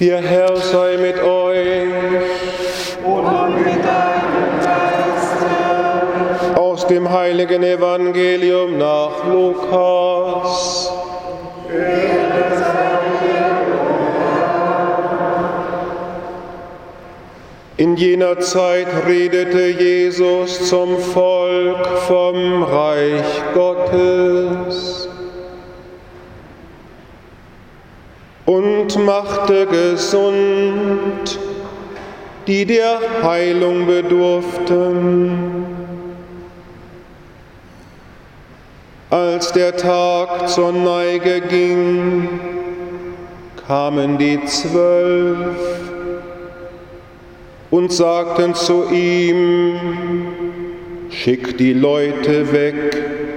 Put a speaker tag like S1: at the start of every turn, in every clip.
S1: Der Herr sei mit euch.
S2: Und mit deinem Geiste.
S1: Aus dem heiligen Evangelium nach Lukas. In jener Zeit redete Jesus zum Volk vom Reich Gottes machte gesund, die der Heilung bedurften. Als der Tag zur Neige ging, kamen die Zwölf und sagten zu ihm, schick die Leute weg,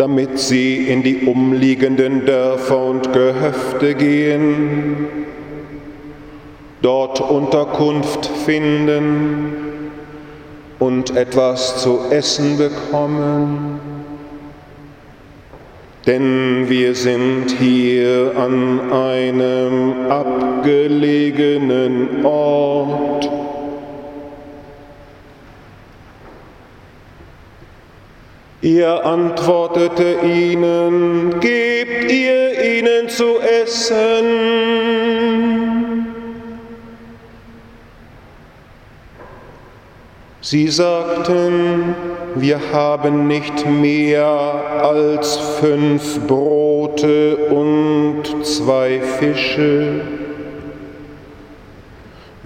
S1: damit sie in die umliegenden Dörfer und Gehöfte gehen, dort Unterkunft finden und etwas zu essen bekommen. Denn wir sind hier an einem abgelegenen Ort. Er antwortete ihnen, gebt ihr ihnen zu essen. Sie sagten, wir haben nicht mehr als fünf Brote und zwei Fische.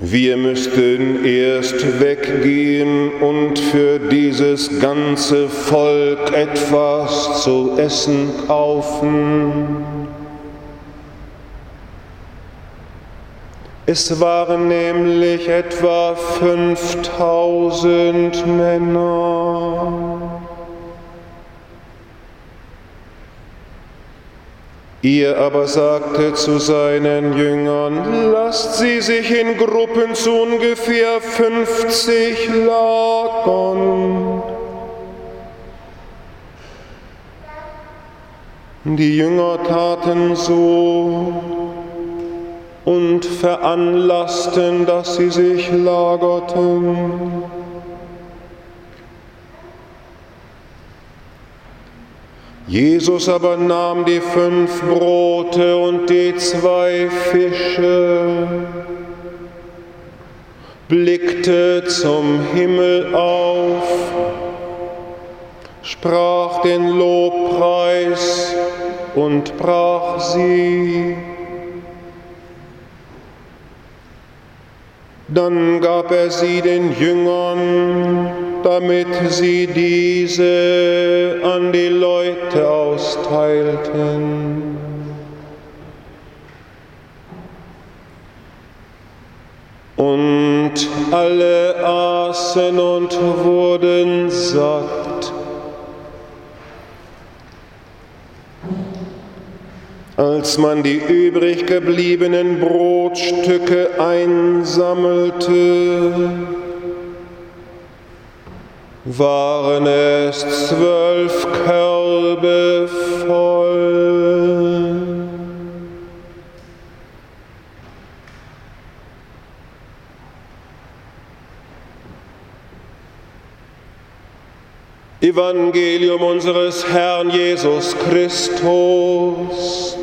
S1: Wir müssten erst weggehen und für dieses ganze Volk etwas zu essen kaufen. Es waren nämlich etwa 5000 Männer. Ihr aber sagte zu seinen Jüngern, lasst sie sich in Gruppen zu ungefähr 50 lagern. Die Jünger taten so und veranlassten, dass sie sich lagerten. Jesus aber nahm die fünf Brote und die zwei Fische, blickte zum Himmel auf, sprach den Lobpreis und brach sie. Dann gab er sie den Jüngern, damit sie diese an die Leute austeilten. Und alle aßen und wurden satt. Als man die übrig gebliebenen Brotstücke einsammelte, waren es zwölf Körbe voll. Evangelium unseres Herrn Jesus Christus.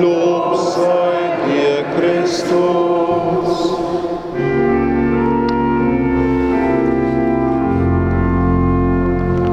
S1: Lob sei dir, Christus.